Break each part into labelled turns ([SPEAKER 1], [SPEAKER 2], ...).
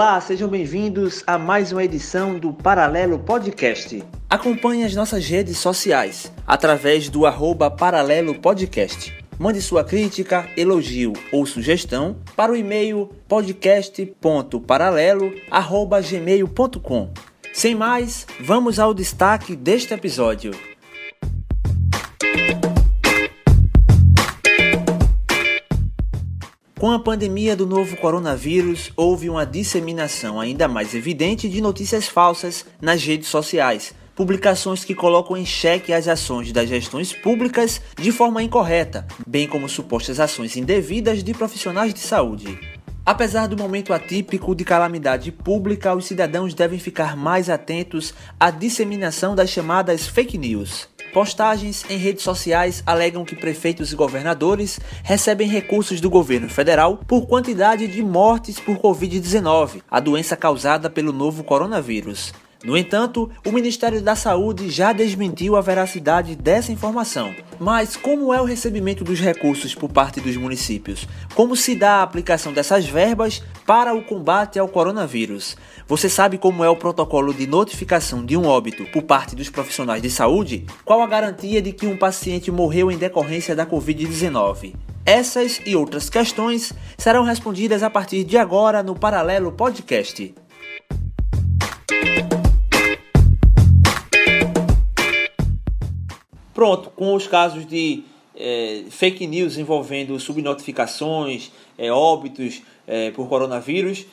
[SPEAKER 1] Olá, sejam bem-vindos a mais uma edição do Paralelo Podcast. Acompanhe as nossas redes sociais através do arroba Paralelo Podcast. Mande sua crítica, elogio ou sugestão para o e-mail podcast.paralelo.gmail.com. Sem mais, vamos ao destaque deste episódio. Com a pandemia do novo coronavírus, houve uma disseminação ainda mais evidente de notícias falsas nas redes sociais, publicações que colocam em xeque as ações das gestões públicas de forma incorreta, bem como supostas ações indevidas de profissionais de saúde. Apesar do momento atípico de calamidade pública, os cidadãos devem ficar mais atentos à disseminação das chamadas fake news. Postagens em redes sociais alegam que prefeitos e governadores recebem recursos do governo federal por quantidade de mortes por Covid-19, a doença causada pelo novo coronavírus. No entanto, o Ministério da Saúde já desmentiu a veracidade dessa informação. Mas como é o recebimento dos recursos por parte dos municípios? Como se dá a aplicação dessas verbas para o combate ao coronavírus? Você sabe como é o protocolo de notificação de um óbito por parte dos profissionais de saúde? Qual a garantia de que um paciente morreu em decorrência da Covid-19? Essas e outras questões serão respondidas a partir de agora no Paralelo Podcast. Pronto, com os casos de é, fake news envolvendo subnotificações, é, óbitos é, por coronavírus,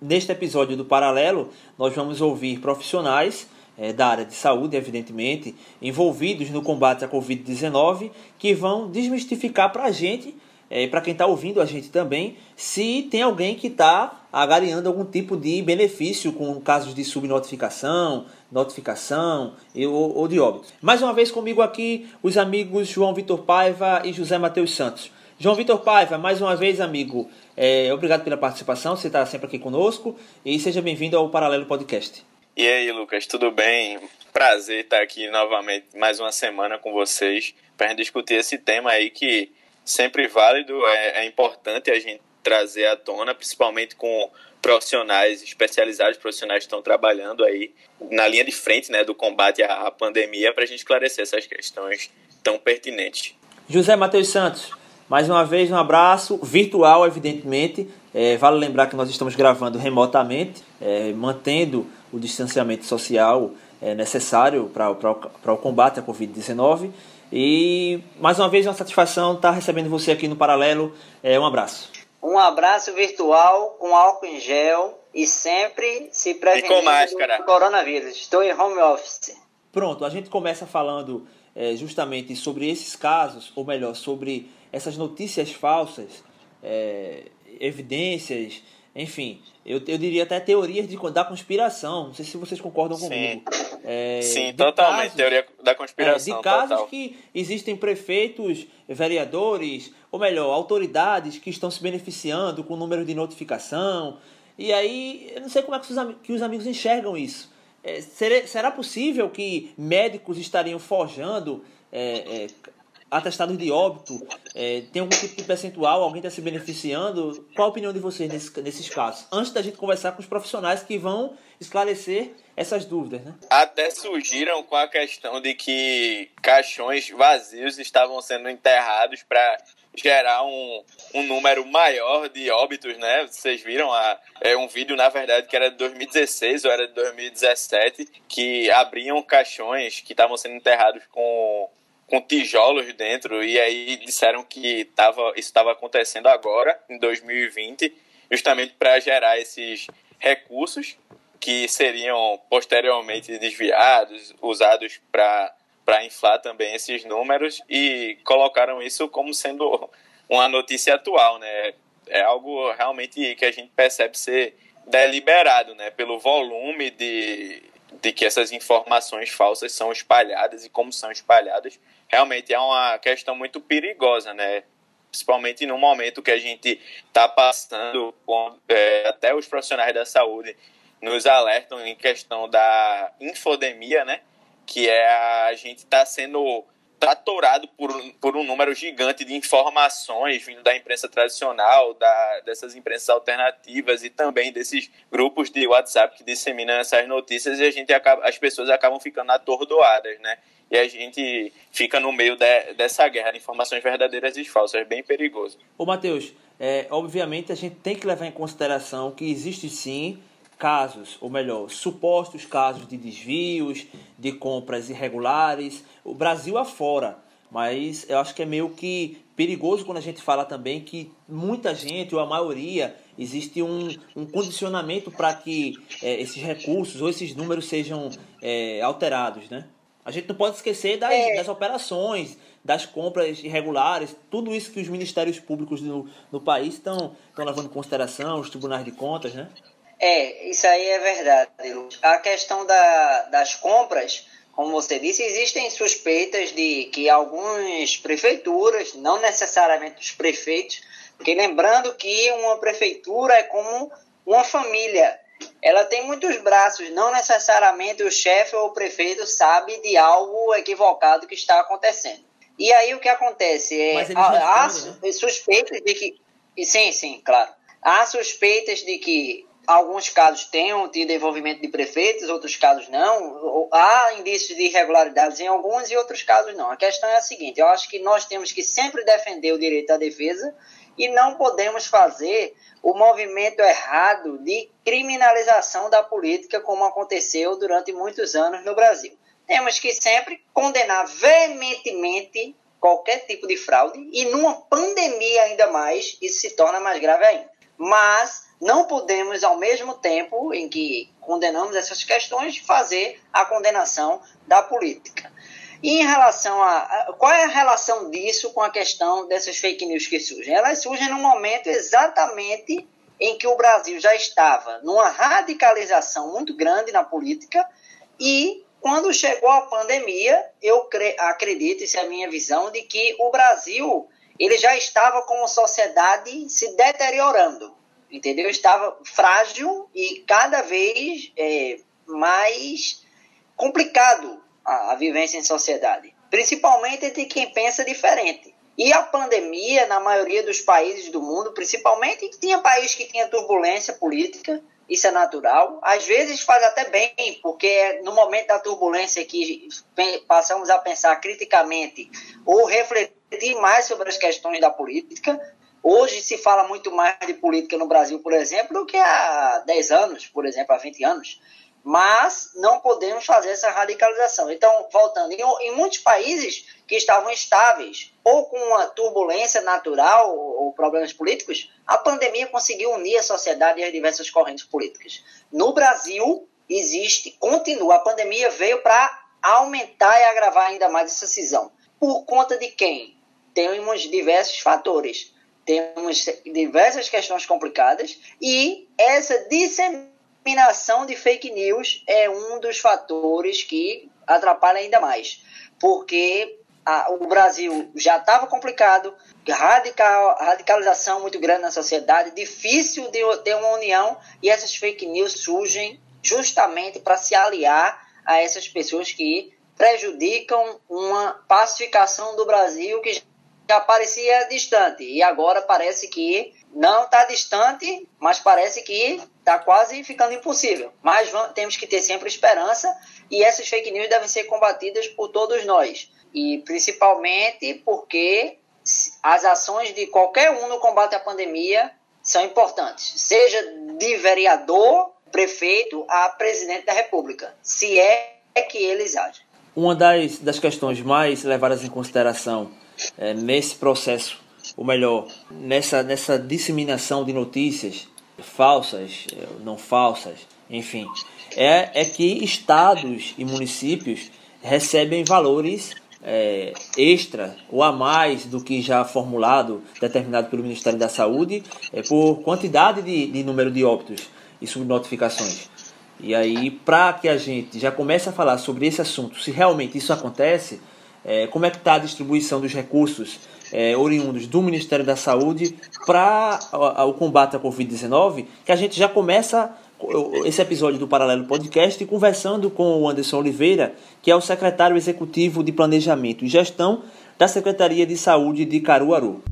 [SPEAKER 1] neste episódio do Paralelo, nós vamos ouvir profissionais é, da área de saúde, evidentemente, envolvidos no combate à Covid-19, que vão desmistificar para a gente é, para quem está ouvindo a gente também, se tem alguém que está agariando algum tipo de benefício com casos de subnotificação, notificação ou, ou de óbito. Mais uma vez comigo aqui os amigos João Vitor Paiva e José Matheus Santos. João Vitor Paiva, mais uma vez, amigo, é, obrigado pela participação, você está sempre aqui conosco e seja bem-vindo ao Paralelo Podcast.
[SPEAKER 2] E aí, Lucas, tudo bem? Prazer estar aqui novamente mais uma semana com vocês para discutir esse tema aí que sempre válido, é, é importante a gente trazer à tona, principalmente com profissionais especializados, profissionais estão trabalhando aí na linha de frente né, do combate à, à pandemia, para a gente esclarecer essas questões tão pertinentes.
[SPEAKER 1] José Matheus Santos, mais uma vez um abraço, virtual, evidentemente. É, vale lembrar que nós estamos gravando remotamente, é, mantendo o distanciamento social é, necessário para o combate à Covid-19. E mais uma vez, uma satisfação estar recebendo você aqui no Paralelo. É, um abraço.
[SPEAKER 3] Um abraço virtual com álcool em gel e sempre se prevenindo do coronavírus. Estou em home office.
[SPEAKER 1] Pronto, a gente começa falando é, justamente sobre esses casos, ou melhor, sobre essas notícias falsas, é, evidências enfim, eu, eu diria até teorias de, da conspiração. Não sei se vocês concordam comigo.
[SPEAKER 2] Sim, é, Sim totalmente. Casos, teoria da conspiração.
[SPEAKER 1] É, de casos total. que existem prefeitos, vereadores, ou melhor, autoridades que estão se beneficiando com o número de notificação. E aí, eu não sei como é que os, que os amigos enxergam isso. É, será, será possível que médicos estariam forjando é, é, atestados de óbito, é, tem algum tipo de percentual, alguém está se beneficiando? Qual a opinião de vocês nesse, nesses casos? Antes da gente conversar com os profissionais que vão esclarecer essas dúvidas, né?
[SPEAKER 2] Até surgiram com a questão de que caixões vazios estavam sendo enterrados para gerar um, um número maior de óbitos, né? Vocês viram a, é um vídeo, na verdade, que era de 2016 ou era de 2017, que abriam caixões que estavam sendo enterrados com com tijolos dentro, e aí disseram que tava, isso estava acontecendo agora, em 2020, justamente para gerar esses recursos que seriam posteriormente desviados, usados para inflar também esses números, e colocaram isso como sendo uma notícia atual, né? É algo realmente que a gente percebe ser deliberado, né? Pelo volume de, de que essas informações falsas são espalhadas e como são espalhadas realmente é uma questão muito perigosa, né? Principalmente no momento que a gente está passando, é, até os profissionais da saúde nos alertam em questão da infodemia, né? Que é a gente está sendo tratorado por, por um número gigante de informações vindo da imprensa tradicional, da, dessas imprensas alternativas e também desses grupos de WhatsApp que disseminam essas notícias e a gente acaba, as pessoas acabam ficando atordoadas, né? E a gente fica no meio de, dessa guerra de informações verdadeiras e falsas, é bem perigoso.
[SPEAKER 1] Ô Matheus, é, obviamente a gente tem que levar em consideração que existe sim casos, ou melhor, supostos casos de desvios, de compras irregulares, o Brasil afora. Mas eu acho que é meio que perigoso quando a gente fala também que muita gente, ou a maioria, existe um, um condicionamento para que é, esses recursos ou esses números sejam é, alterados, né? A gente não pode esquecer das, é. das operações, das compras irregulares, tudo isso que os ministérios públicos no, no país estão levando em consideração, os tribunais de contas, né?
[SPEAKER 3] É, isso aí é verdade. A questão da, das compras, como você disse, existem suspeitas de que algumas prefeituras, não necessariamente os prefeitos, porque lembrando que uma prefeitura é como uma família. Ela tem muitos braços, não necessariamente o chefe ou o prefeito sabe de algo equivocado que está acontecendo. E aí o que acontece é há, há né? suspeitas de que sim, sim, claro. Há suspeitas de que alguns casos tenham tido envolvimento de prefeitos, outros casos não. Há indícios de irregularidades em alguns e outros casos não. A questão é a seguinte: eu acho que nós temos que sempre defender o direito à defesa e não podemos fazer o movimento errado de criminalização da política, como aconteceu durante muitos anos no Brasil. Temos que sempre condenar veementemente qualquer tipo de fraude e numa pandemia ainda mais, isso se torna mais grave ainda. Mas não podemos, ao mesmo tempo em que condenamos essas questões, fazer a condenação da política. E em relação a, Qual é a relação disso com a questão dessas fake news que surgem? Elas surgem num momento exatamente em que o Brasil já estava numa radicalização muito grande na política e quando chegou a pandemia, eu acredito, isso é a minha visão, de que o Brasil ele já estava como sociedade se deteriorando entendeu? Estava frágil e cada vez é, mais complicado a, a vivência em sociedade, principalmente entre quem pensa diferente. E a pandemia, na maioria dos países do mundo, principalmente, tinha país que tinha turbulência política, isso é natural. Às vezes faz até bem, porque no momento da turbulência que passamos a pensar criticamente ou refletir mais sobre as questões da política, Hoje se fala muito mais de política no Brasil, por exemplo, do que há 10 anos, por exemplo, há 20 anos. Mas não podemos fazer essa radicalização. Então, voltando, em, em muitos países que estavam estáveis ou com uma turbulência natural ou, ou problemas políticos, a pandemia conseguiu unir a sociedade e as diversas correntes políticas. No Brasil, existe, continua, a pandemia veio para aumentar e agravar ainda mais essa cisão. Por conta de quem? Temos diversos fatores temos diversas questões complicadas e essa disseminação de fake news é um dos fatores que atrapalha ainda mais, porque a, o Brasil já estava complicado, radical, radicalização muito grande na sociedade, difícil de ter uma união e essas fake news surgem justamente para se aliar a essas pessoas que prejudicam uma pacificação do Brasil que já parecia distante e agora parece que não está distante, mas parece que está quase ficando impossível. Mas vamos, temos que ter sempre esperança e essas fake news devem ser combatidas por todos nós e principalmente porque as ações de qualquer um no combate à pandemia são importantes, seja de vereador, prefeito a presidente da República, se é que eles agem.
[SPEAKER 1] Uma das, das questões mais levadas em consideração é, nesse processo, ou melhor, nessa, nessa disseminação de notícias falsas, é, não falsas, enfim, é, é que estados e municípios recebem valores é, extra ou a mais do que já formulado, determinado pelo Ministério da Saúde, é, por quantidade de, de número de óbitos e subnotificações. E aí, para que a gente já comece a falar sobre esse assunto, se realmente isso acontece, é, como é que está a distribuição dos recursos é, oriundos do Ministério da Saúde para o combate à Covid-19, que a gente já começa esse episódio do Paralelo Podcast conversando com o Anderson Oliveira, que é o secretário executivo de Planejamento e Gestão da Secretaria de Saúde de Caruaru.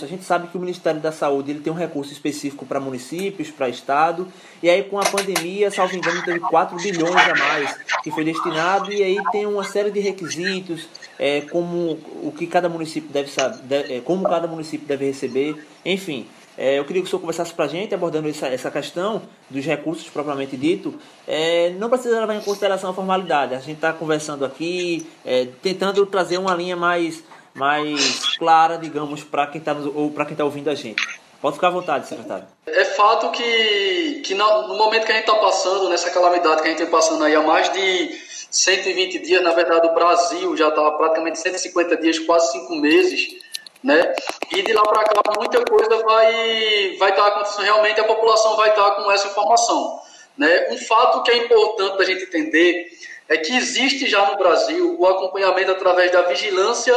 [SPEAKER 1] A gente sabe que o Ministério da Saúde ele tem um recurso específico para municípios, para estado, e aí com a pandemia, salvo engano, teve 4 bilhões a mais que foi destinado, e aí tem uma série de requisitos, é, como o que cada município deve saber, é, como cada município deve receber, enfim. É, eu queria que o senhor conversasse para a gente, abordando essa, essa questão dos recursos propriamente dito. É, não precisa levar em consideração a formalidade. A gente está conversando aqui, é, tentando trazer uma linha mais mais clara, digamos, para quem está ou para quem está ouvindo a gente. Pode ficar à vontade, secretário.
[SPEAKER 4] É fato que, que no, momento que a gente está passando, nessa calamidade que a gente está passando aí há mais de 120 dias, na verdade o Brasil já está praticamente 150 dias, quase 5 meses, né? E de lá para cá muita coisa vai vai estar tá acontecendo realmente, a população vai estar tá com essa informação, né? Um fato que é importante da gente entender é que existe já no Brasil o acompanhamento através da vigilância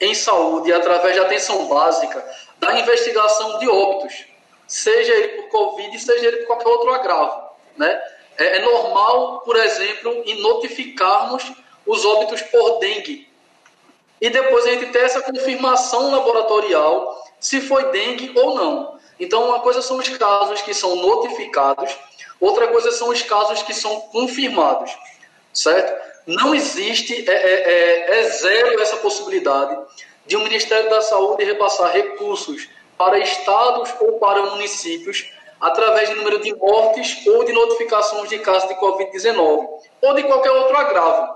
[SPEAKER 4] em saúde através da atenção básica da investigação de óbitos, seja ele por Covid, seja ele por qualquer outro agravo. Né? É, é normal, por exemplo, em notificarmos os óbitos por dengue. E depois a gente ter essa confirmação laboratorial se foi dengue ou não. Então, uma coisa são os casos que são notificados, outra coisa são os casos que são confirmados, certo? Não existe, é, é, é, é zero essa possibilidade de o Ministério da Saúde repassar recursos para estados ou para municípios através de número de mortes ou de notificações de casos de Covid-19 ou de qualquer outro agravo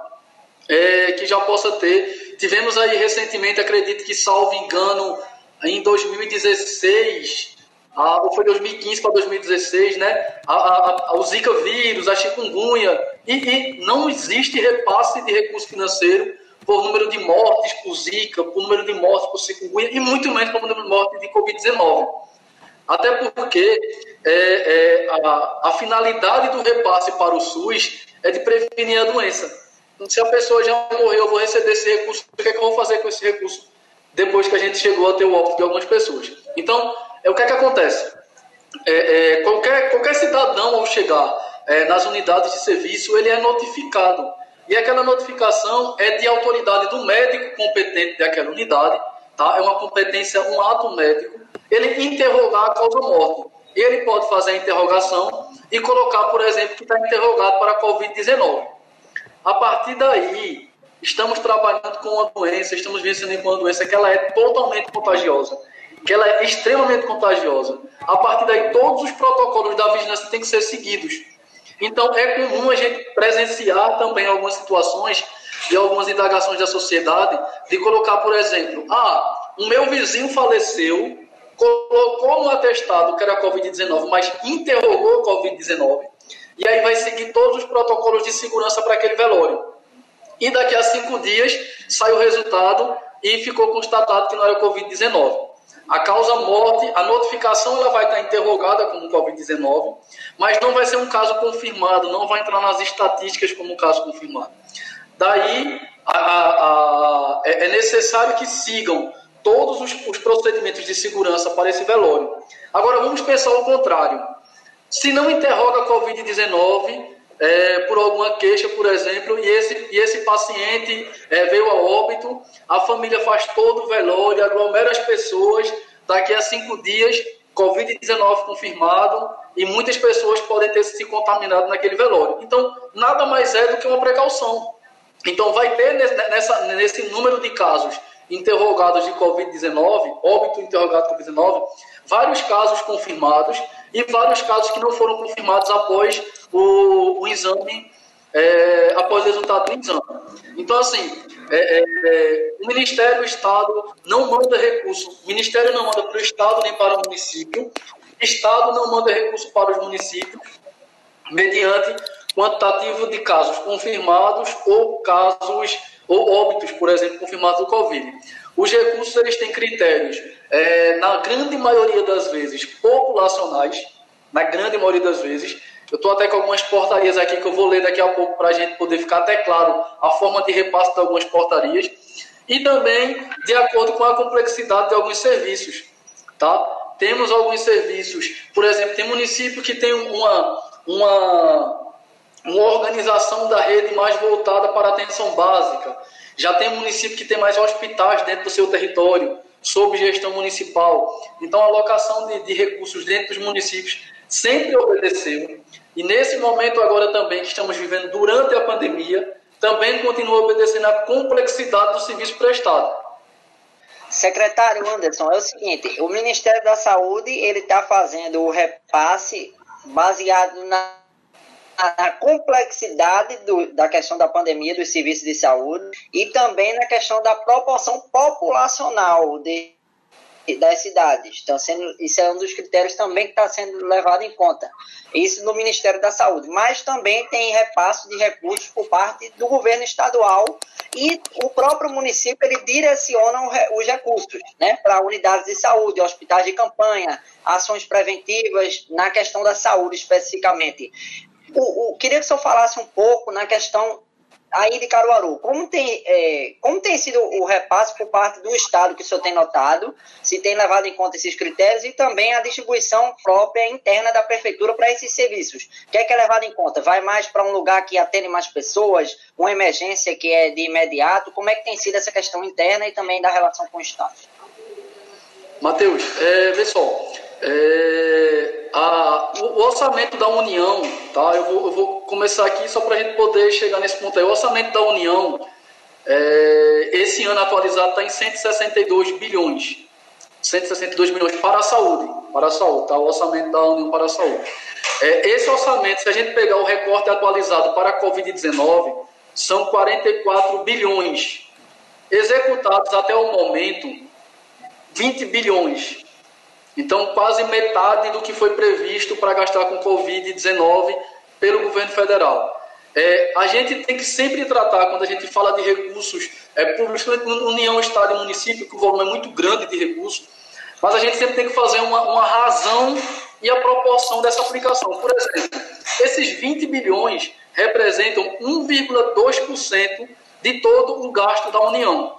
[SPEAKER 4] é, que já possa ter. Tivemos aí recentemente, acredito que, salvo engano, em 2016, a, ou foi 2015 para 2016, né? A, a, o Zika vírus, a chikungunya, e, e, não existe repasse de recurso financeiro por número de mortes por Zika, por número de mortes por chikungunya, e muito menos por número de mortes de Covid-19. Até porque é, é, a, a finalidade do repasse para o SUS é de prevenir a doença. Então, se a pessoa já morreu, eu vou receber esse recurso, o que, é que eu vou fazer com esse recurso depois que a gente chegou a ter o óbito de algumas pessoas? Então, é, o que é que acontece? É, é, qualquer, qualquer cidadão, ao chegar é, nas unidades de serviço, ele é notificado. E aquela notificação é de autoridade do médico competente daquela unidade, tá? é uma competência, um ato médico, ele interrogar a causa morte. Ele pode fazer a interrogação e colocar, por exemplo, que está interrogado para a Covid-19. A partir daí, estamos trabalhando com uma doença, estamos vencendo com uma doença que ela é totalmente contagiosa que ela é extremamente contagiosa. A partir daí, todos os protocolos da vigilância têm que ser seguidos. Então, é comum a gente presenciar também algumas situações e algumas indagações da sociedade de colocar, por exemplo, ah, o meu vizinho faleceu, colocou no atestado que era Covid-19, mas interrogou Covid-19, e aí vai seguir todos os protocolos de segurança para aquele velório. E daqui a cinco dias sai o resultado e ficou constatado que não era Covid-19. A causa morte, a notificação ela vai estar interrogada como Covid-19, mas não vai ser um caso confirmado, não vai entrar nas estatísticas como um caso confirmado. Daí, a, a, a, é, é necessário que sigam todos os, os procedimentos de segurança para esse velório. Agora, vamos pensar o contrário. Se não interroga a Covid-19, é, por alguma queixa, por exemplo, e esse, e esse paciente é, veio a óbito, a família faz todo o velório, aglomera as pessoas, daqui a cinco dias, Covid-19 confirmado, e muitas pessoas podem ter se contaminado naquele velório. Então, nada mais é do que uma precaução. Então, vai ter nessa, nesse número de casos interrogados de Covid-19, óbito interrogado de Covid-19, vários casos confirmados e vários casos que não foram confirmados após o, o exame, é, após o resultado do exame. Então, assim, é, é, é o Ministério do Estado não manda recurso, o Ministério não manda para o Estado nem para o município, o Estado não manda recurso para os municípios, mediante quantitativo de casos confirmados ou casos ou óbitos, por exemplo, confirmados do Covid. Os recursos eles têm critérios, é, na grande maioria das vezes, populacionais, na grande maioria das vezes. Eu estou até com algumas portarias aqui que eu vou ler daqui a pouco para a gente poder ficar até claro a forma de repasse de algumas portarias. E também de acordo com a complexidade de alguns serviços. Tá? temos alguns serviços, por exemplo, tem município que tem uma, uma, uma organização da rede mais voltada para atenção básica. Já tem município que tem mais hospitais dentro do seu território, sob gestão municipal. Então, a alocação de, de recursos dentro dos municípios sempre obedeceu. E nesse momento agora também que estamos vivendo durante a pandemia, também continua obedecendo à complexidade do serviço prestado.
[SPEAKER 3] Secretário Anderson, é o seguinte, o Ministério da Saúde ele está fazendo o repasse baseado na, na complexidade do, da questão da pandemia dos serviços de saúde e também na questão da proporção populacional de das cidades. Então, sendo, isso é um dos critérios também que está sendo levado em conta. Isso no Ministério da Saúde. Mas também tem repasse de recursos por parte do governo estadual e o próprio município ele direciona os recursos né, para unidades de saúde, hospitais de campanha, ações preventivas na questão da saúde especificamente. O, o, queria que o senhor falasse um pouco na questão aí de Caruaru, como tem, é, como tem sido o repasse por parte do Estado que o senhor tem notado, se tem levado em conta esses critérios e também a distribuição própria interna da Prefeitura para esses serviços? O que é que é levado em conta? Vai mais para um lugar que atende mais pessoas, uma emergência que é de imediato? Como é que tem sido essa questão interna e também da relação com o Estado?
[SPEAKER 4] Matheus, é, pessoal, é, a, o, o, orçamento da União, tá? Eu vou, eu vou começar aqui só para a gente poder chegar nesse ponto aí. O orçamento da União, é, esse ano atualizado está em 162 bilhões. 162 milhões para a saúde, para a saúde, tá? O orçamento da União para a saúde. É, esse orçamento, se a gente pegar o recorte atualizado para a Covid-19, são 44 bilhões. Executados até o momento, 20 bilhões. Então, quase metade do que foi previsto para gastar com Covid-19 pelo governo federal. É, a gente tem que sempre tratar, quando a gente fala de recursos é, públicos, União, Estado e município, que o volume é muito grande de recursos, mas a gente sempre tem que fazer uma, uma razão e a proporção dessa aplicação. Por exemplo, esses 20 bilhões representam 1,2% de todo o gasto da União.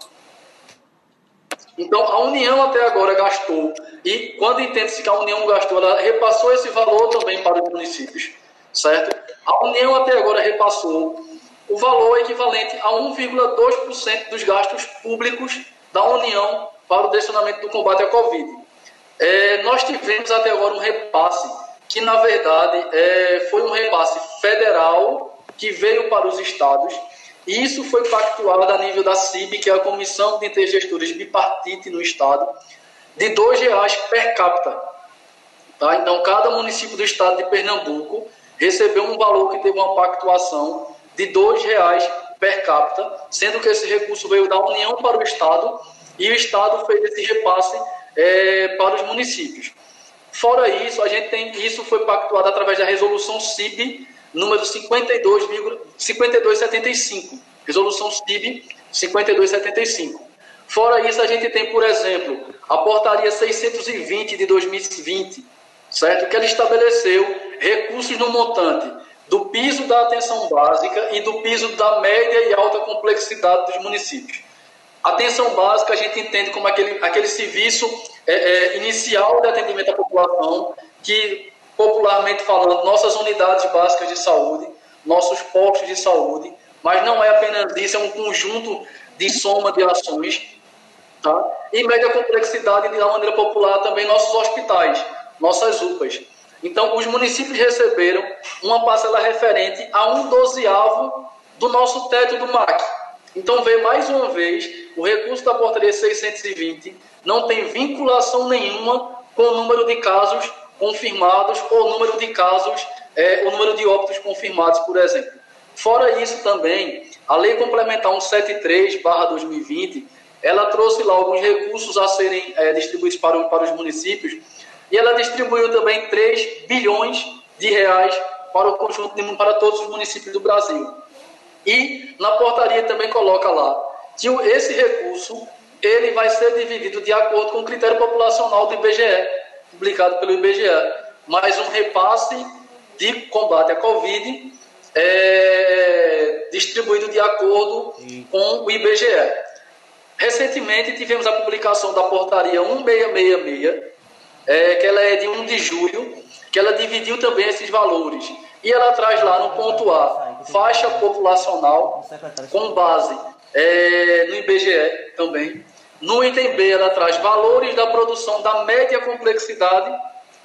[SPEAKER 4] Então, a União até agora gastou, e quando entende-se que a União gastou, ela repassou esse valor também para os municípios, certo? A União até agora repassou o valor equivalente a 1,2% dos gastos públicos da União para o direcionamento do combate à Covid. É, nós tivemos até agora um repasse que, na verdade, é, foi um repasse federal que veio para os estados isso foi pactuado a nível da CIB, que é a Comissão de Intergestores Bipartite no Estado, de R$ reais per capita. Tá? Então, cada município do Estado de Pernambuco recebeu um valor que teve uma pactuação de R$ reais per capita, sendo que esse recurso veio da União para o Estado e o Estado fez esse repasse é, para os municípios. Fora isso, a gente tem isso foi pactuado através da resolução CIB número 52, 5275, resolução CIB 5275. Fora isso, a gente tem, por exemplo, a portaria 620 de 2020, certo? Que ela estabeleceu recursos no montante do piso da atenção básica e do piso da média e alta complexidade dos municípios. Atenção básica a gente entende como aquele, aquele serviço é, é, inicial de atendimento à população que popularmente falando, nossas unidades básicas de saúde, nossos postos de saúde, mas não é apenas isso, é um conjunto de soma de ações, tá? E média complexidade, de uma maneira popular, também nossos hospitais, nossas UPAs. Então, os municípios receberam uma parcela referente a um dozeavo do nosso teto do MAC. Então, vê mais uma vez, o recurso da portaria 620 não tem vinculação nenhuma com o número de casos confirmados ou número de casos, é, o número de óbitos confirmados, por exemplo. Fora isso também, a Lei Complementar 173-2020, ela trouxe lá alguns recursos a serem é, distribuídos para, para os municípios e ela distribuiu também 3 bilhões de reais para o conjunto de, para todos os municípios do Brasil. E na portaria também coloca lá que esse recurso ele vai ser dividido de acordo com o critério populacional do IBGE publicado pelo IBGE, mais um repasse de combate à Covid é, distribuído de acordo com o IBGE. Recentemente tivemos a publicação da portaria 1666, é, que ela é de 1 de julho, que ela dividiu também esses valores. E ela traz lá no ponto A, faixa populacional, com base é, no IBGE também. No item B, ela traz valores da produção da média complexidade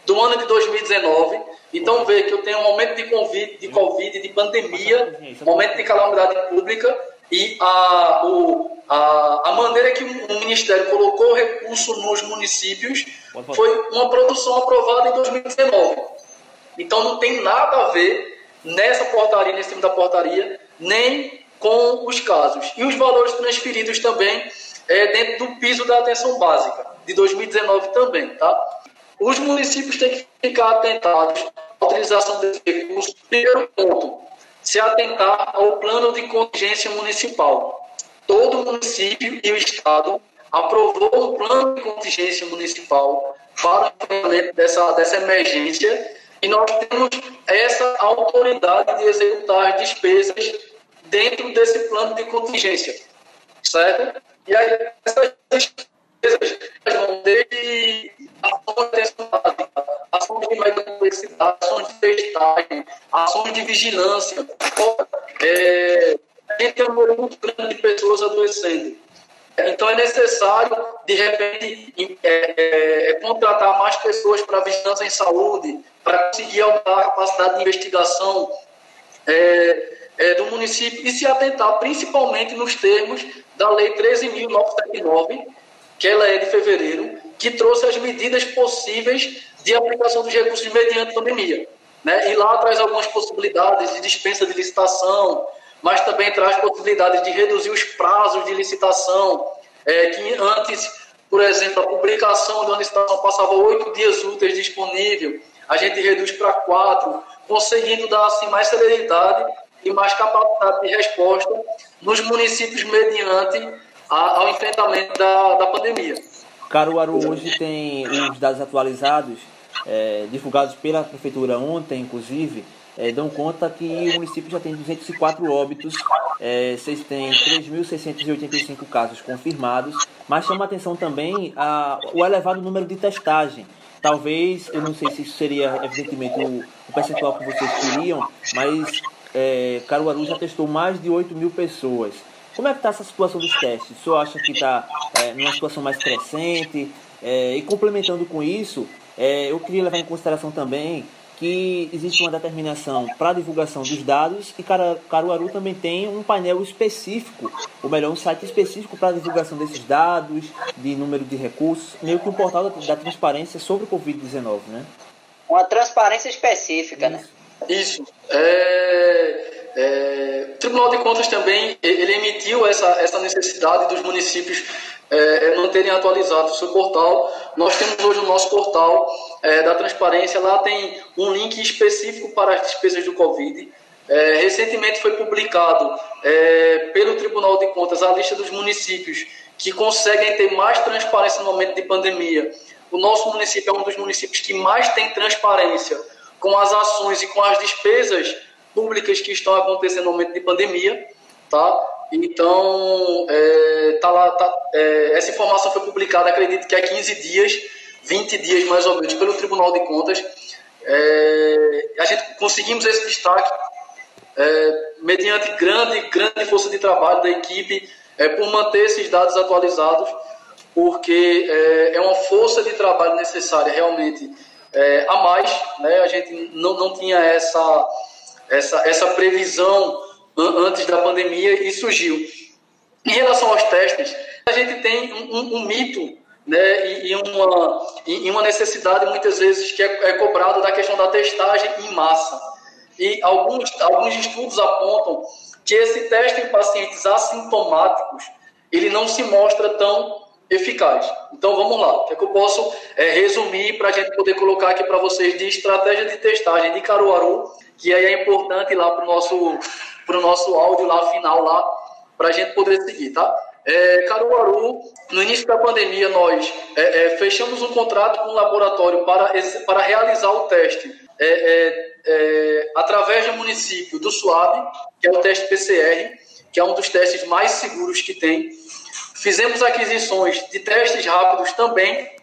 [SPEAKER 4] do ano de 2019. Então, vê que eu tenho um momento de Covid, de, COVID, de pandemia, momento de calamidade pública, e a, o, a, a maneira que o Ministério colocou o recurso nos municípios foi uma produção aprovada em 2019. Então, não tem nada a ver nessa portaria, nesse time da portaria, nem com os casos. E os valores transferidos também é, dentro do piso da atenção básica, de 2019 também, tá? Os municípios têm que ficar atentados à utilização desse recurso. Primeiro ponto, se atentar ao plano de contingência municipal. Todo município e o Estado aprovou um plano de contingência municipal para o enfrentamento dessa, dessa emergência e nós temos essa autoridade de executar as despesas dentro desse plano de contingência, certo? E aí, essas despesas vão desde ações de ações de maior complexidade, ações de testagem, ações de vigilância. É, a gente tem um número muito grande de pessoas adoecendo. Então é necessário, de repente, é, é, é contratar mais pessoas para vigilância em saúde, para conseguir aumentar a capacidade de investigação é, é, do município e se atentar principalmente nos termos da Lei 13.979, que ela é de fevereiro, que trouxe as medidas possíveis de aplicação dos recursos mediante pandemia. Né? E lá traz algumas possibilidades de dispensa de licitação, mas também traz possibilidades de reduzir os prazos de licitação, é, que antes, por exemplo, a publicação de uma licitação passava oito dias úteis disponível, a gente reduz para quatro, conseguindo dar assim, mais celeridade e mais capacidade de resposta nos municípios mediante a, ao enfrentamento da, da pandemia.
[SPEAKER 1] Caruaru hoje tem os dados atualizados, é, divulgados pela Prefeitura ontem, inclusive, é, dão conta que o município já tem 204 óbitos, é, vocês têm 3.685 casos confirmados, mas chama atenção também a, o elevado número de testagem. Talvez, eu não sei se isso seria evidentemente o, o percentual que vocês queriam, mas é, Caruaru já testou mais de 8 mil pessoas. Como é que está essa situação dos testes? O senhor acha que está é, numa situação mais crescente? É, e complementando com isso, é, eu queria levar em consideração também que existe uma determinação para a divulgação dos dados e Caruaru também tem um painel específico, ou melhor, um site específico para a divulgação desses dados, de número de recursos, meio que um portal da, da transparência sobre o Covid-19, né?
[SPEAKER 3] Uma transparência específica,
[SPEAKER 4] Isso.
[SPEAKER 3] né?
[SPEAKER 4] Isso. É, é, o Tribunal de Contas também ele emitiu essa, essa necessidade dos municípios é, é, manterem atualizado o seu portal. Nós temos hoje o nosso portal é, da transparência, lá tem um link específico para as despesas do Covid. É, recentemente foi publicado é, pelo Tribunal de Contas a lista dos municípios que conseguem ter mais transparência no momento de pandemia. O nosso município é um dos municípios que mais tem transparência com as ações e com as despesas públicas que estão acontecendo no momento de pandemia, tá? Então, é, tá lá, tá, é, essa informação foi publicada, acredito que há 15 dias, 20 dias mais ou menos, pelo Tribunal de Contas. É, a gente conseguimos esse destaque é, mediante grande, grande força de trabalho da equipe é, por manter esses dados atualizados, porque é, é uma força de trabalho necessária realmente é, a mais, né? A gente não, não tinha essa, essa, essa previsão antes da pandemia e surgiu. Em relação aos testes, a gente tem um, um, um mito né, e, uma, e uma necessidade muitas vezes que é, é cobrado da questão da testagem em massa. E alguns, alguns estudos apontam que esse teste em pacientes assintomáticos ele não se mostra tão eficaz. Então vamos lá, o que, é que eu posso é, resumir para a gente poder colocar aqui para vocês de estratégia de testagem de Caruaru, que aí é importante lá para o nosso, pro nosso áudio lá final lá, para a gente poder seguir, tá? É, Caruaru, no início da pandemia, nós é, é, fechamos um contrato com um laboratório para, para realizar o teste é, é, através do município do Suave, que é o teste PCR, que é um dos testes mais seguros que tem Fizemos aquisições de testes rápidos também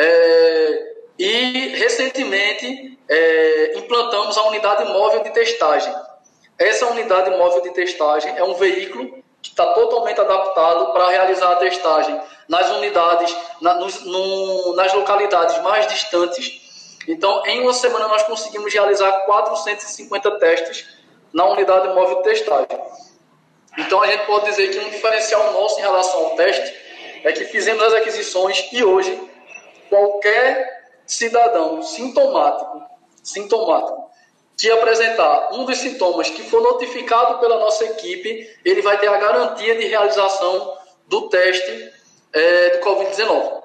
[SPEAKER 4] É, e recentemente é, implantamos a unidade móvel de testagem. Essa unidade móvel de testagem é um veículo que está totalmente adaptado para realizar a testagem nas unidades, na, nos, no, nas localidades mais distantes. Então, em uma semana, nós conseguimos realizar 450 testes na unidade móvel de testagem. Então, a gente pode dizer que um diferencial nosso em relação ao teste é que fizemos as aquisições e hoje qualquer cidadão sintomático, sintomático que apresentar um dos sintomas que for notificado pela nossa equipe, ele vai ter a garantia de realização do teste é, do Covid-19.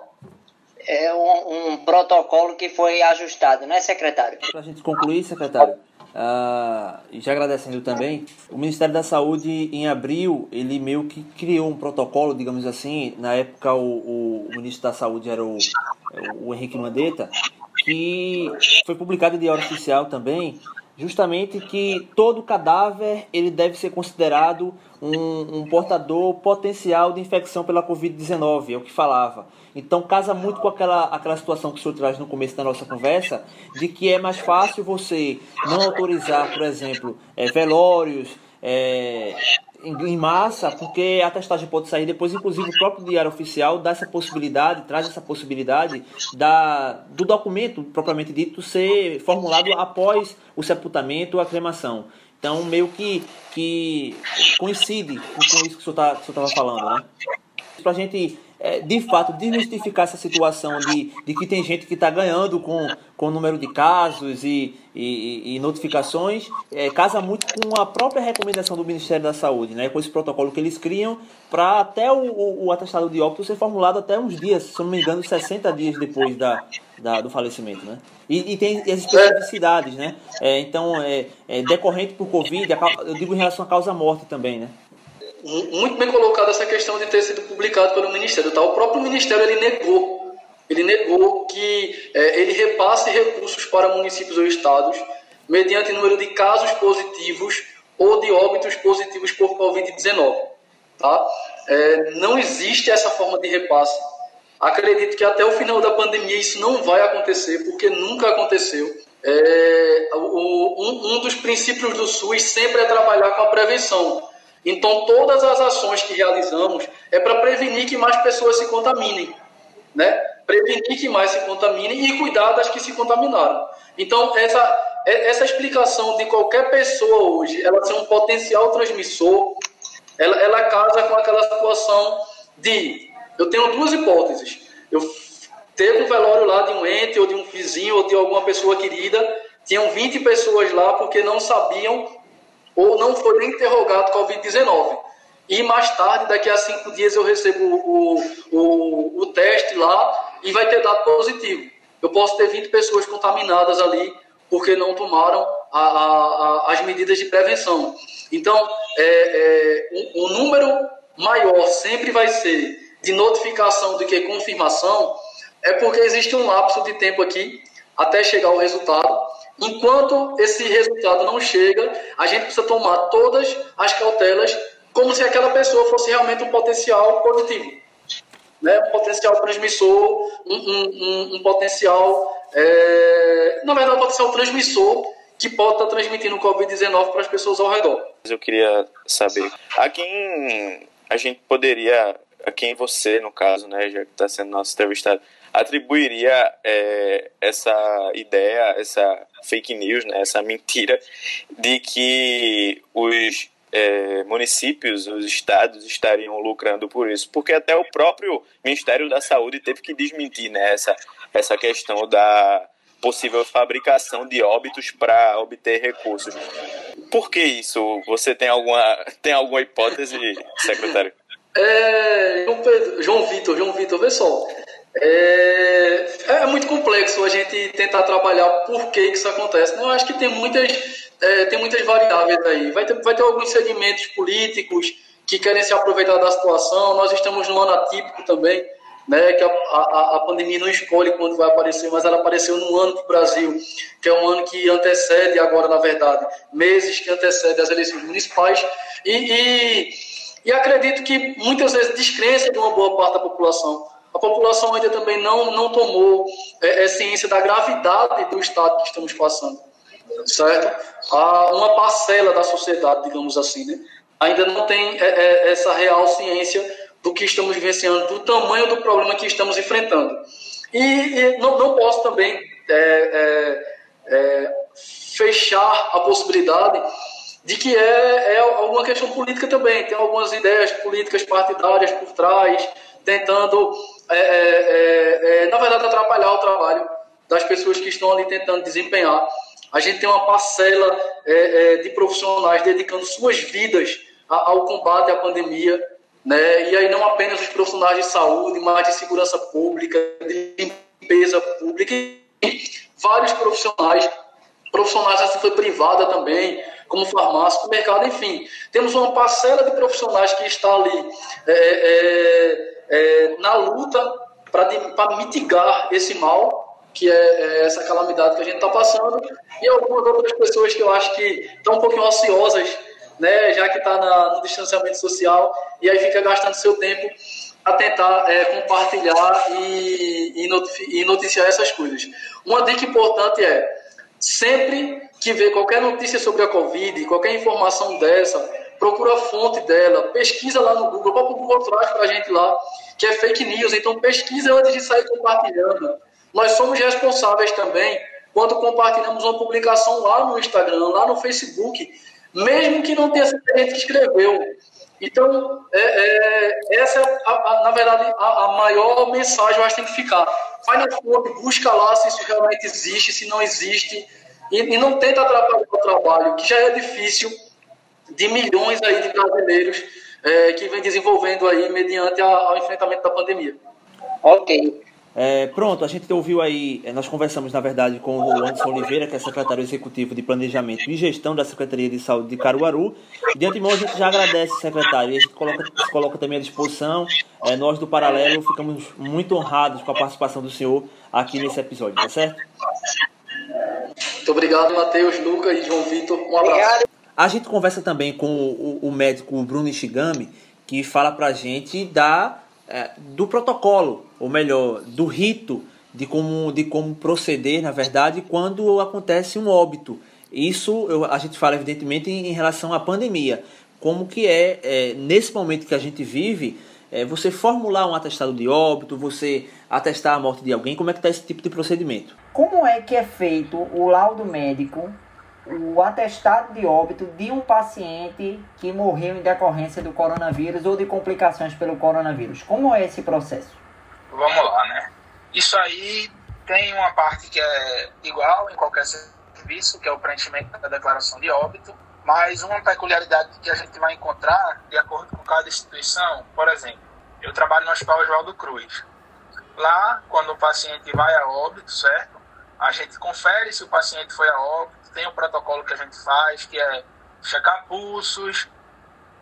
[SPEAKER 3] É um, um, protocolo que foi ajustado, não é, secretário?
[SPEAKER 1] Para a gente concluir, secretário, uh, e já agradecendo também, o Ministério da Saúde, em abril, ele meio que criou um protocolo, digamos assim, na época o, o ministro da Saúde era o, o Henrique Mandetta, que foi publicado em Diário Oficial também, justamente que todo cadáver ele deve ser considerado um, um portador potencial de infecção pela Covid-19, é o que falava. Então casa muito com aquela, aquela situação que o senhor traz no começo da nossa conversa, de que é mais fácil você não autorizar, por exemplo, é, velórios, é, em massa, porque a testagem pode sair depois, inclusive o próprio diário oficial dá essa possibilidade, traz essa possibilidade da, do documento propriamente dito ser formulado após o sepultamento ou a cremação. Então, meio que, que coincide com isso que o senhor tá, estava falando, né? Para a gente é, de fato, desmistificar essa situação de, de que tem gente que está ganhando com, com o número de casos e, e, e notificações, é, casa muito com a própria recomendação do Ministério da Saúde, né, com esse protocolo que eles criam para até o, o, o, atestado de óbito ser formulado até uns dias, se não me engano, 60 dias depois da, da do falecimento. Né? E, e tem as especificidades, né? É, então, é, é, decorrente por Covid, eu digo em relação à causa-morte também, né?
[SPEAKER 4] Muito bem colocada essa questão de ter sido publicado pelo Ministério. Tá? O próprio Ministério ele negou, ele negou que é, ele repasse recursos para municípios ou estados mediante número de casos positivos ou de óbitos positivos por Covid-19. Tá? É, não existe essa forma de repasse. Acredito que até o final da pandemia isso não vai acontecer, porque nunca aconteceu. É, o, um, um dos princípios do SUS sempre é trabalhar com a prevenção. Então, todas as ações que realizamos é para prevenir que mais pessoas se contaminem, né? Prevenir que mais se contaminem e cuidar das que se contaminaram. Então, essa, essa explicação de qualquer pessoa hoje, ela ser um potencial transmissor, ela, ela casa com aquela situação de, eu tenho duas hipóteses, eu teve um velório lá de um ente ou de um vizinho ou de alguma pessoa querida, tinham 20 pessoas lá porque não sabiam ou não foi nem interrogado Covid-19. E mais tarde, daqui a cinco dias, eu recebo o, o, o teste lá e vai ter dado positivo. Eu posso ter 20 pessoas contaminadas ali porque não tomaram a, a, a, as medidas de prevenção. Então, é, é, o, o número maior sempre vai ser de notificação do que confirmação, é porque existe um lapso de tempo aqui até chegar o resultado Enquanto esse resultado não chega, a gente precisa tomar todas as cautelas como se aquela pessoa fosse realmente um potencial positivo. Né? Um potencial transmissor, um, um, um potencial. É... Na verdade, um potencial transmissor que pode estar transmitindo o Covid-19 para as pessoas ao redor.
[SPEAKER 2] Eu queria saber a quem a gente poderia, a quem você, no caso, né, já que está sendo nosso entrevistado, atribuiria é, essa ideia, essa fake news, né, essa mentira de que os é, municípios, os estados estariam lucrando por isso, porque até o próprio Ministério da Saúde teve que desmentir né, essa, essa questão da possível fabricação de óbitos para obter recursos. Por que isso? Você tem alguma, tem alguma hipótese, secretário?
[SPEAKER 4] É, João, Pedro, João Vitor, João Vitor, vê só. É, é muito complexo a gente tentar trabalhar por que isso acontece. Eu acho que tem muitas, é, tem muitas variáveis aí. Vai ter, vai ter alguns segmentos políticos que querem se aproveitar da situação. Nós estamos num ano atípico também, né, que a, a, a pandemia não escolhe quando vai aparecer, mas ela apareceu num ano para o Brasil, que é um ano que antecede agora, na verdade, meses que antecedem as eleições municipais. E, e, e acredito que muitas vezes descrença de uma boa parte da população a população ainda também não, não tomou é, é, ciência da gravidade do estado que estamos passando, certo? Há uma parcela da sociedade, digamos assim, né? ainda não tem é, é, essa real ciência do que estamos vivenciando, do tamanho do problema que estamos enfrentando. E, e não, não posso também é, é, fechar a possibilidade de que é, é alguma questão política também. Tem algumas ideias políticas partidárias por trás, tentando, é, é, é, na verdade, atrapalhar o trabalho das pessoas que estão ali tentando desempenhar. A gente tem uma parcela é, é, de profissionais dedicando suas vidas ao combate à pandemia, né? e aí não apenas os profissionais de saúde, mas de segurança pública, de limpeza pública, vários profissionais, profissionais da setor privada também, como farmácia, mercado, enfim. Temos uma parcela de profissionais que está ali é, é, na luta para mitigar esse mal, que é, é, essa calamidade que a gente está passando, e algumas outras pessoas que eu acho que estão um pouquinho ociosas, né, já que está no distanciamento social, e aí fica gastando seu tempo a tentar é, compartilhar e, e, noticiar essas coisas. Uma dica importante é, sempre que vê qualquer notícia sobre a Covid, qualquer informação dessa, procura a fonte dela, pesquisa lá no Google, o Google traz para a gente lá, que é fake news, então pesquisa antes de sair compartilhando. Nós somos responsáveis também quando compartilhamos uma publicação lá no Instagram, lá no Facebook, mesmo que não tenha sido a gente que escreveu. Então, é, é, essa é, a, a, na verdade, a, a, maior mensagem eu acho que tem que ficar. Vai na fonte, busca lá se isso realmente existe, se não existe, e, e não tenta atrapalhar o trabalho, que já é difícil de milhões aí de brasileiros é, que vem desenvolvendo aí mediante a, ao enfrentamento da pandemia.
[SPEAKER 3] Ok.
[SPEAKER 1] É, pronto, a gente ouviu aí, é, nós conversamos na verdade com o Anderson Oliveira, que é secretário executivo de Planejamento e Gestão da Secretaria de Saúde de Caruaru. De antemão a gente já agradece, secretário, e a gente coloca, coloca também à disposição. É, nós do Paralelo ficamos muito honrados com a participação do senhor aqui nesse episódio, tá certo?
[SPEAKER 4] Muito obrigado, Matheus, Lucas e João Vitor. Um abraço. Obrigado.
[SPEAKER 1] A gente conversa também com o, o médico Bruno Ishigami, que fala pra gente da é, do protocolo, ou melhor, do rito de como, de como proceder, na verdade, quando acontece um óbito. Isso eu, a gente fala, evidentemente, em, em, relação à pandemia. Como que é, é nesse momento que a gente vive, é, você formular um atestado de óbito, você atestar a morte de alguém, como é que está esse tipo de procedimento?
[SPEAKER 3] Como é que é feito o laudo médico o atestado de óbito de um paciente que morreu em decorrência do coronavírus ou de complicações pelo coronavírus. Como é esse processo?
[SPEAKER 5] Vamos lá, né? Isso aí tem uma parte que é igual em qualquer serviço, que é o preenchimento da declaração de óbito, mas uma peculiaridade que a gente vai encontrar, de acordo com cada instituição, por exemplo, eu trabalho no Hospital Oswaldo Cruz. Lá, quando o paciente vai a óbito, certo? A gente confere se o paciente foi a óbito, tem um protocolo que a gente faz, que é checar pulsos,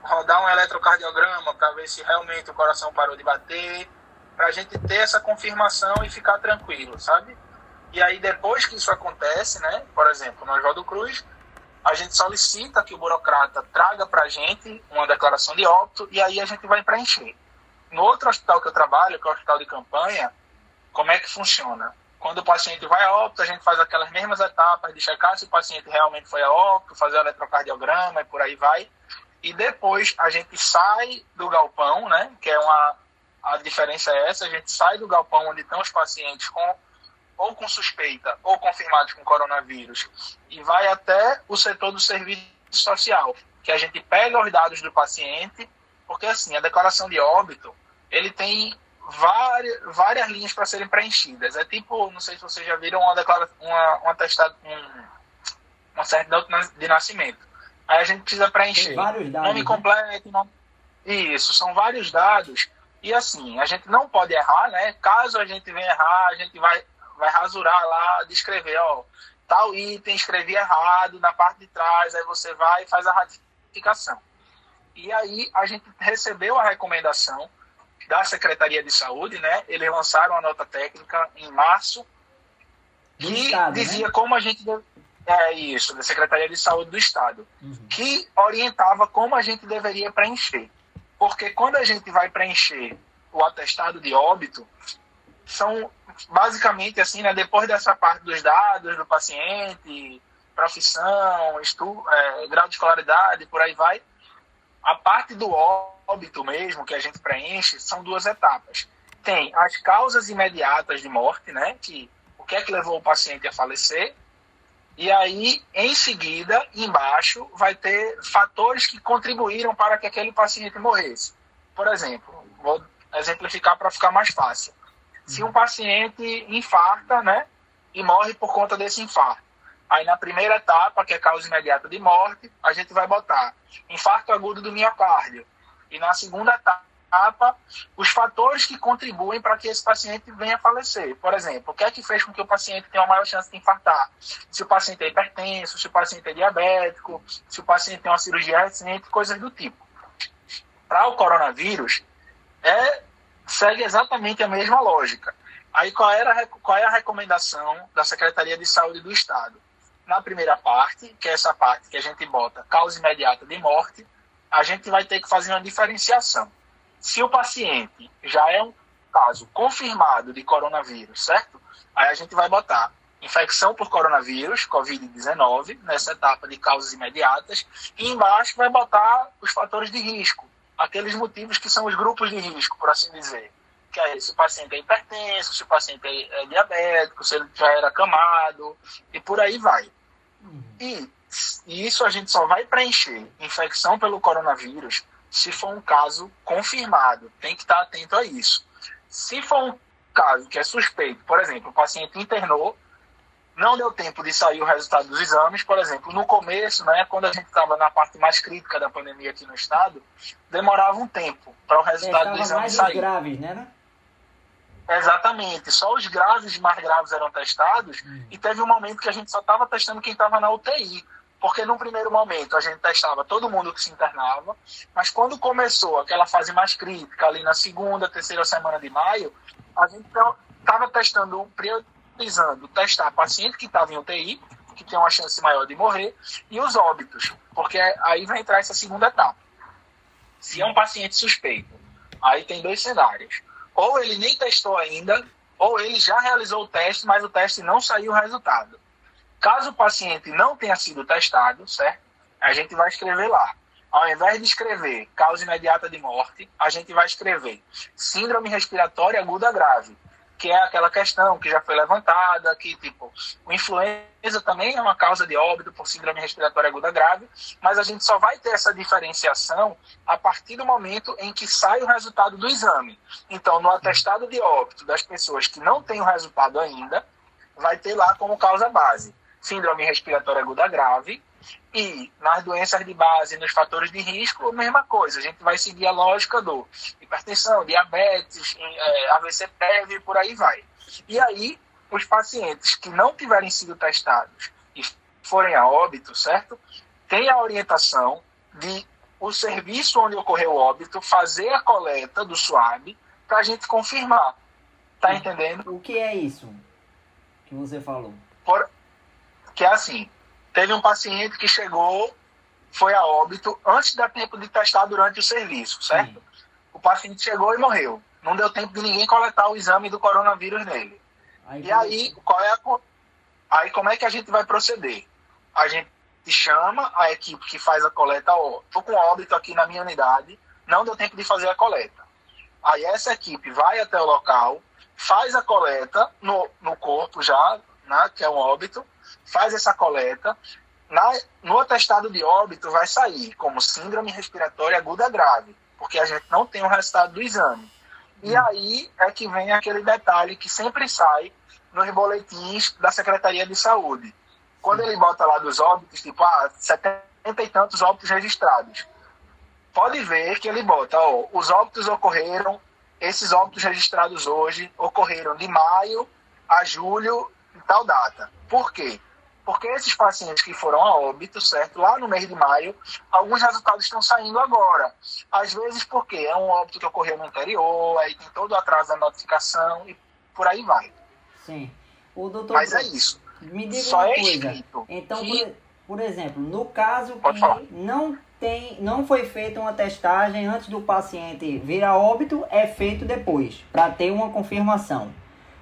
[SPEAKER 5] rodar um eletrocardiograma para ver se realmente o coração parou de bater, para a gente ter essa confirmação e ficar tranquilo, sabe? E aí, depois que isso acontece, né, por exemplo, no Oswaldo Cruz, a gente solicita que o burocrata traga para a gente uma declaração de óbito e aí a gente vai preencher. No outro hospital que eu trabalho, que é o hospital de campanha, como é que funciona? Quando o paciente vai a óbito, a gente faz aquelas mesmas etapas de checar se o paciente realmente foi a óbito, fazer o eletrocardiograma e por aí vai. E depois a gente sai do galpão, né? Que é uma a diferença é essa, a gente sai do galpão onde estão os pacientes com ou com suspeita ou confirmados com coronavírus e vai até o setor do serviço social, que a gente pega os dados do paciente, porque assim, a declaração de óbito, ele tem várias, várias linhas para serem preenchidas. É tipo, não sei se vocês já viram uma declaração, uma, uma testada, um, uma certidão de nascimento. Aí a gente precisa preencher
[SPEAKER 3] dados,
[SPEAKER 5] nome né? completo, nome... isso, são vários dados. E assim, a gente não pode errar, né? Caso a gente venha errar, a gente vai, vai rasurar lá, descrever, ó, tal item, escrevi errado na parte de trás, aí você vai e faz a ratificação. E aí a gente recebeu a recomendação da Secretaria de Saúde, né? Eles lançaram a nota técnica em março que estado, né? dizia né? como a gente é isso da Secretaria de Saúde do Estado, uhum. que orientava como a gente deveria preencher, porque quando a gente vai preencher o atestado de óbito são basicamente assim, né, depois dessa parte dos dados do paciente, profissão, estudo, é, grau de escolaridade, por aí vai, a parte do óbito mesmo que a gente preenche são duas etapas. Tem as causas imediatas de morte, né, que o que é que levou o paciente a falecer, e aí, em seguida, embaixo, vai ter fatores que contribuíram para que aquele paciente morresse. Por exemplo, vou exemplificar para ficar mais fácil. Se um paciente infarta, né, e morre por conta desse infarto. Aí na primeira etapa, que é causa imediata de morte, a gente vai botar infarto agudo do miocárdio. E na segunda etapa, os fatores que contribuem para que esse paciente venha a falecer. Por exemplo, o que é que fez com que o paciente tenha uma maior chance de infartar? Se o paciente é hipertenso, se o paciente é diabético, se o paciente tem uma cirurgia recente, coisas do tipo. Para o coronavírus, é segue exatamente a mesma lógica. Aí qual, era, qual é a recomendação da Secretaria de Saúde do Estado? Na primeira parte, que é essa parte que a gente bota causa imediata de morte, a gente vai ter que fazer uma diferenciação. Se o paciente já é um caso confirmado de coronavírus, certo? Aí a gente vai botar infecção por coronavírus, Covid-19, nessa etapa de causas imediatas, e embaixo vai botar os fatores de risco, aqueles motivos que são os grupos de risco, por assim dizer. Que é se o paciente é hipertenso, se o paciente é, é diabético, se ele já era acamado, e por aí vai. Uhum. E, e isso a gente só vai preencher infecção pelo coronavírus se for um caso confirmado. Tem que estar atento a isso. Se for um caso que é suspeito, por exemplo, o paciente internou não deu tempo de sair o resultado dos exames, por exemplo, no começo, né, quando a gente estava na parte mais crítica da pandemia aqui no estado, demorava um tempo para o resultado do exame
[SPEAKER 6] mais
[SPEAKER 5] sair.
[SPEAKER 6] Graves, né?
[SPEAKER 5] Exatamente, só os graves mais graves eram testados hum. e teve um momento que a gente só estava testando quem estava na UTI, porque no primeiro momento a gente testava todo mundo que se internava, mas quando começou aquela fase mais crítica, ali na segunda, terceira semana de maio, a gente estava testando priorizando testar paciente que estava em UTI, que tem uma chance maior de morrer, e os óbitos, porque aí vai entrar essa segunda etapa. Se é um paciente suspeito, aí tem dois cenários. Ou ele nem testou ainda, ou ele já realizou o teste, mas o teste não saiu o resultado. Caso o paciente não tenha sido testado, certo? A gente vai escrever lá. Ao invés de escrever causa imediata de morte, a gente vai escrever síndrome respiratória aguda grave que é aquela questão que já foi levantada, que tipo, o influenza também é uma causa de óbito por síndrome respiratória aguda grave, mas a gente só vai ter essa diferenciação a partir do momento em que sai o resultado do exame. Então, no atestado de óbito das pessoas que não têm o resultado ainda, vai ter lá como causa base síndrome respiratória aguda grave, e nas doenças de base, nos fatores de risco, a mesma coisa. A gente vai seguir a lógica do hipertensão, diabetes, é, AVC prévio e por aí vai. E aí, os pacientes que não tiverem sido testados e forem a óbito, certo? Tem a orientação de o serviço onde ocorreu o óbito fazer a coleta do SWAB para a gente confirmar. Tá entendendo?
[SPEAKER 6] O que é isso que você falou?
[SPEAKER 5] Por, que é assim, teve um paciente que chegou, foi a óbito, antes da tempo de testar durante o serviço, certo? Sim. O paciente chegou e morreu. Não deu tempo de ninguém coletar o exame do coronavírus nele. Aí, e aí, qual é a, aí, como é que a gente vai proceder? A gente chama a equipe que faz a coleta, ó, tô com óbito aqui na minha unidade, não deu tempo de fazer a coleta. Aí essa equipe vai até o local, faz a coleta no, no corpo já, né, que é um óbito, faz essa coleta, na, no atestado de óbito vai sair como síndrome respiratória aguda grave, porque a gente não tem o resultado do exame. E hum. aí é que vem aquele detalhe que sempre sai nos boletins da Secretaria de Saúde. Quando ele bota lá dos óbitos, tipo, ah, 70 e tantos óbitos registrados. Pode ver que ele bota, ó, os óbitos ocorreram, esses óbitos registrados hoje ocorreram de maio a julho e tal data. Por quê? Porque esses pacientes que foram a óbito, certo, lá no mês de maio, alguns resultados estão saindo agora. Às vezes porque é um óbito que ocorreu no interior, aí tem todo o atraso da notificação e por aí vai.
[SPEAKER 6] Sim. O doutor
[SPEAKER 5] Mas é isso.
[SPEAKER 6] Me diga Só uma é coisa. Então, que... por, por, exemplo, no caso
[SPEAKER 5] Pode que falar.
[SPEAKER 6] não
[SPEAKER 3] tem, não foi feita uma testagem antes do paciente vir a óbito, é feito depois, para ter uma confirmação.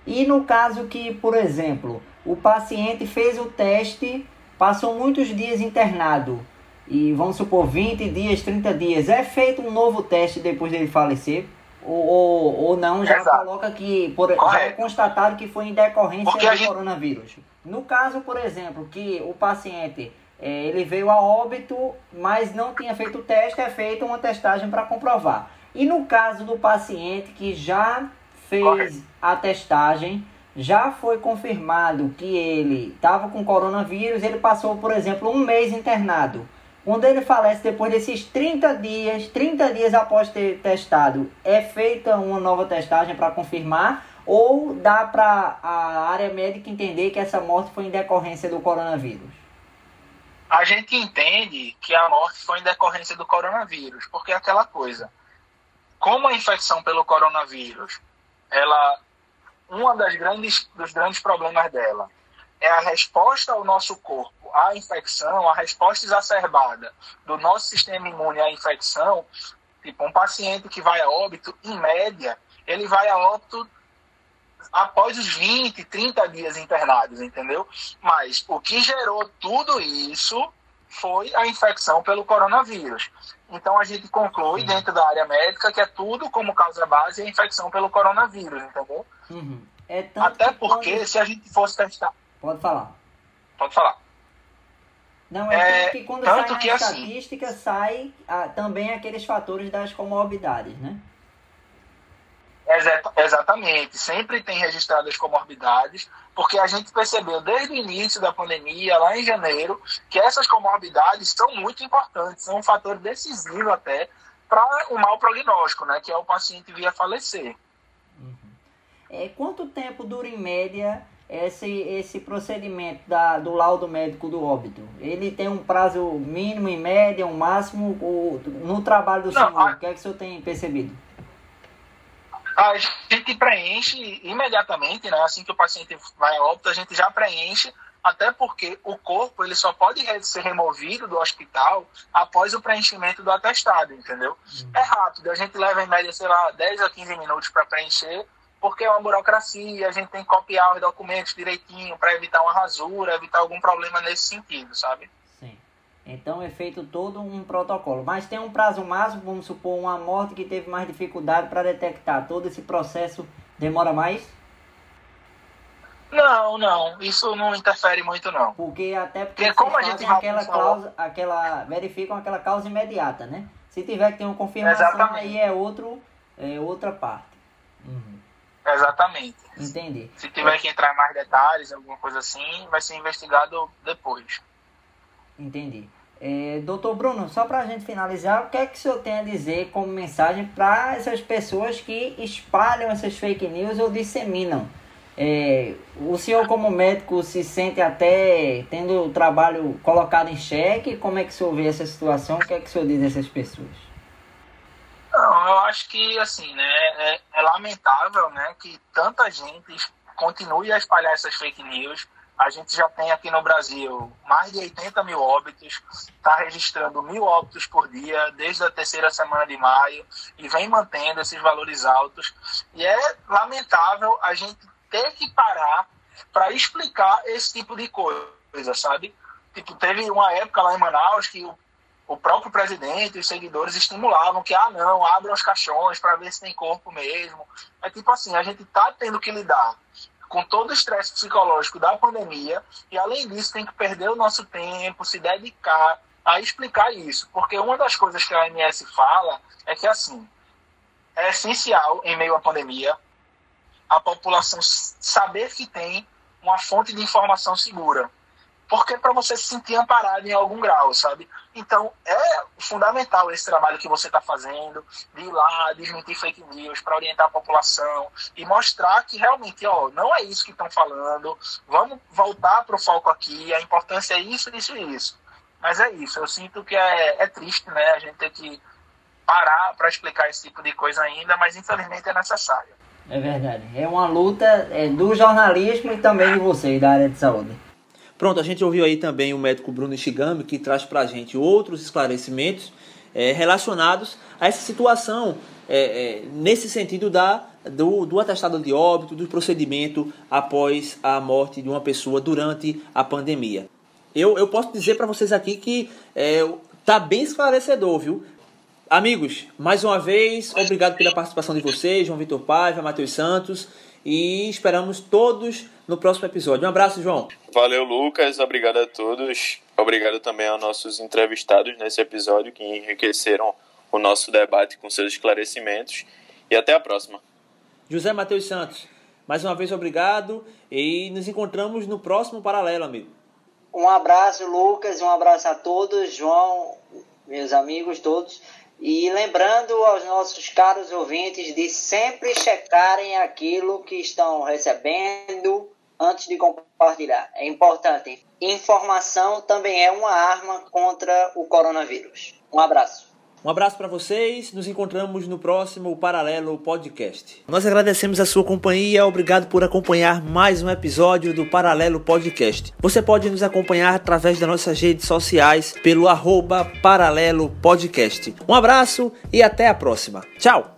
[SPEAKER 3] E no caso que, por exemplo, o paciente fez o teste, passou muitos dias internado, e vamos supor 20 dias, 30 dias, é feito um novo teste depois dele falecer? Ou, ou, ou não, já
[SPEAKER 5] Exato.
[SPEAKER 3] coloca que por, já é constatado que foi em decorrência
[SPEAKER 5] Porque
[SPEAKER 3] do
[SPEAKER 5] gente-
[SPEAKER 3] coronavírus. No caso, por exemplo, que o paciente eh, ele veio a óbito, mas não tinha feito o teste, é feita uma testagem para comprovar. E no caso do paciente que já fez
[SPEAKER 5] Correto.
[SPEAKER 3] a testagem, já foi confirmado que ele estava com coronavírus, ele passou, por exemplo, um mês internado. Quando ele falece depois desses 30 dias, 30 dias após ter testado, é feita uma nova testagem para confirmar ou dá para a área médica entender que essa morte foi em decorrência do coronavírus?
[SPEAKER 5] A gente entende que a morte foi em decorrência do coronavírus, porque é aquela coisa. Como a infecção pelo coronavírus, ela, uma das grandes dos grandes problemas dela é a resposta ao nosso corpo à infecção, a resposta exacerbada do nosso sistema imune à infecção. Tipo, um paciente que vai a óbito, em média, ele vai a óbito após os 20, 30 dias internados, entendeu? Mas o que gerou tudo isso foi a infecção pelo coronavírus. Então a gente conclui dentro da área médica que é tudo como causa base a infecção pelo coronavírus, entendeu?
[SPEAKER 3] Uhum. É tanto
[SPEAKER 5] Até
[SPEAKER 3] que
[SPEAKER 5] porque
[SPEAKER 3] quando-
[SPEAKER 5] se a gente fosse testar,
[SPEAKER 3] Pode falar.
[SPEAKER 5] pode falar.
[SPEAKER 3] Não, é,
[SPEAKER 5] É,
[SPEAKER 3] tanto que quando
[SPEAKER 5] tanto
[SPEAKER 3] sai na
[SPEAKER 5] que assim-
[SPEAKER 3] estatística, sai ah, também aqueles fatores das comorbidades, né?
[SPEAKER 5] Exa- Exatamente, sempre tem registrado as comorbidades, porque a gente percebeu desde o início da pandemia, lá em janeiro, que essas comorbidades são muito importantes, são um fator decisivo até para o mau prognóstico, né, que é o paciente vir a falecer.
[SPEAKER 3] É, quanto tempo dura em média esse, esse procedimento da, do laudo médico do óbito? Ele tem um prazo mínimo, em média, um máximo? O, no trabalho do
[SPEAKER 5] Não,
[SPEAKER 3] senhor,
[SPEAKER 5] a-
[SPEAKER 3] o que é que o senhor tem percebido?
[SPEAKER 5] A gente preenche imediatamente, né, assim que o paciente vai a óbito, a gente já preenche, até porque o corpo ele só pode ser removido do hospital após o preenchimento do atestado, entendeu? É rápido, a gente leva em média, sei lá, 10 a 15 minutos para preencher, porque é uma burocracia, a gente tem que copiar os documentos direitinho para evitar uma rasura, evitar algum problema nesse sentido, sabe?
[SPEAKER 3] Então é feito todo um protocolo. Mas tem um prazo máximo, vamos supor, uma morte que teve mais dificuldade para detectar. Todo esse processo demora mais?
[SPEAKER 5] Não, não, isso não interfere muito não.
[SPEAKER 3] Porque até porque
[SPEAKER 5] Porque como a gente
[SPEAKER 3] aquela causa, aquela verificam aquela causa imediata, né? Se tiver que ter uma confirmação,
[SPEAKER 5] Exatamente.
[SPEAKER 3] aí é outro, é outra parte. Uhum.
[SPEAKER 5] Exatamente.
[SPEAKER 3] Entendi.
[SPEAKER 5] Se tiver que entrar em mais detalhes, alguma coisa assim, vai ser investigado depois.
[SPEAKER 3] Entendi. É, doutor Bruno, só para a gente finalizar, o que é que o senhor tem a dizer como mensagem para essas pessoas que espalham essas fake news ou disseminam? É, o senhor, como médico, se sente até tendo o trabalho colocado em xeque? Como é que o senhor vê essa situação? O que é que o senhor diz a essas pessoas?
[SPEAKER 5] Não, eu acho que, assim, né, é, é lamentável, né, que tanta gente continue a espalhar essas fake news. A gente já tem aqui no Brasil mais de 80 mil óbitos, está registrando mil óbitos por dia desde a terceira semana de maio e vem mantendo esses valores altos. E é lamentável a gente ter que parar para explicar esse tipo de coisa, sabe? Tipo, teve uma época lá em Manaus que o o próprio presidente e os seguidores estimulavam que, ah, não, abram os caixões para ver se tem corpo mesmo. É tipo assim, a gente tá tendo que lidar com todo o estresse psicológico da pandemia e, além disso, tem que perder o nosso tempo, se dedicar a explicar isso. Porque uma das coisas que a OMS fala é que, assim, é essencial, em meio à pandemia, a população saber que tem uma fonte de informação segura porque para você se sentir amparado em algum grau, sabe? Então é fundamental esse trabalho que você está fazendo, de ir lá, desmentir fake news, para orientar a população e mostrar que realmente, ó, não é isso que estão falando, vamos voltar para o foco aqui, a importância é isso, isso e isso. Mas é isso, eu sinto que é, é triste, né, a gente ter que parar para explicar esse tipo de coisa ainda, mas infelizmente é necessário.
[SPEAKER 3] É verdade. É uma luta é, do jornalismo e também de vocês, da área de saúde.
[SPEAKER 1] Pronto, a gente ouviu aí também o médico Bruno Ishigami, que traz para a gente outros esclarecimentos é, relacionados a essa situação, é, é, nesse sentido da, do, do atestado de óbito, do procedimento após a morte de uma pessoa durante a pandemia. Eu, eu posso dizer para vocês aqui que é, tá bem esclarecedor, viu? Amigos, mais uma vez, obrigado pela participação de vocês, João Vitor Paiva, Matheus Santos, e esperamos todos no próximo episódio. Um abraço, João.
[SPEAKER 2] Valeu, Lucas. Obrigado a todos. Obrigado também aos nossos entrevistados nesse episódio que enriqueceram o nosso debate com seus esclarecimentos. E até a próxima.
[SPEAKER 1] José Matheus Santos, mais uma vez obrigado e nos encontramos no próximo paralelo, amigo.
[SPEAKER 3] Um abraço, Lucas, um abraço a todos, João, meus amigos todos. E lembrando aos nossos caros ouvintes de sempre checarem aquilo que estão recebendo antes de compartilhar. É importante. Informação também é uma arma contra o coronavírus. Um abraço.
[SPEAKER 1] Um abraço para vocês, nos encontramos no próximo Paralelo Podcast. Nós agradecemos a sua companhia, obrigado por acompanhar mais um episódio do Paralelo Podcast. Você pode nos acompanhar através das nossas redes sociais pelo arroba Paralelo Podcast. Um abraço e até a próxima. Tchau!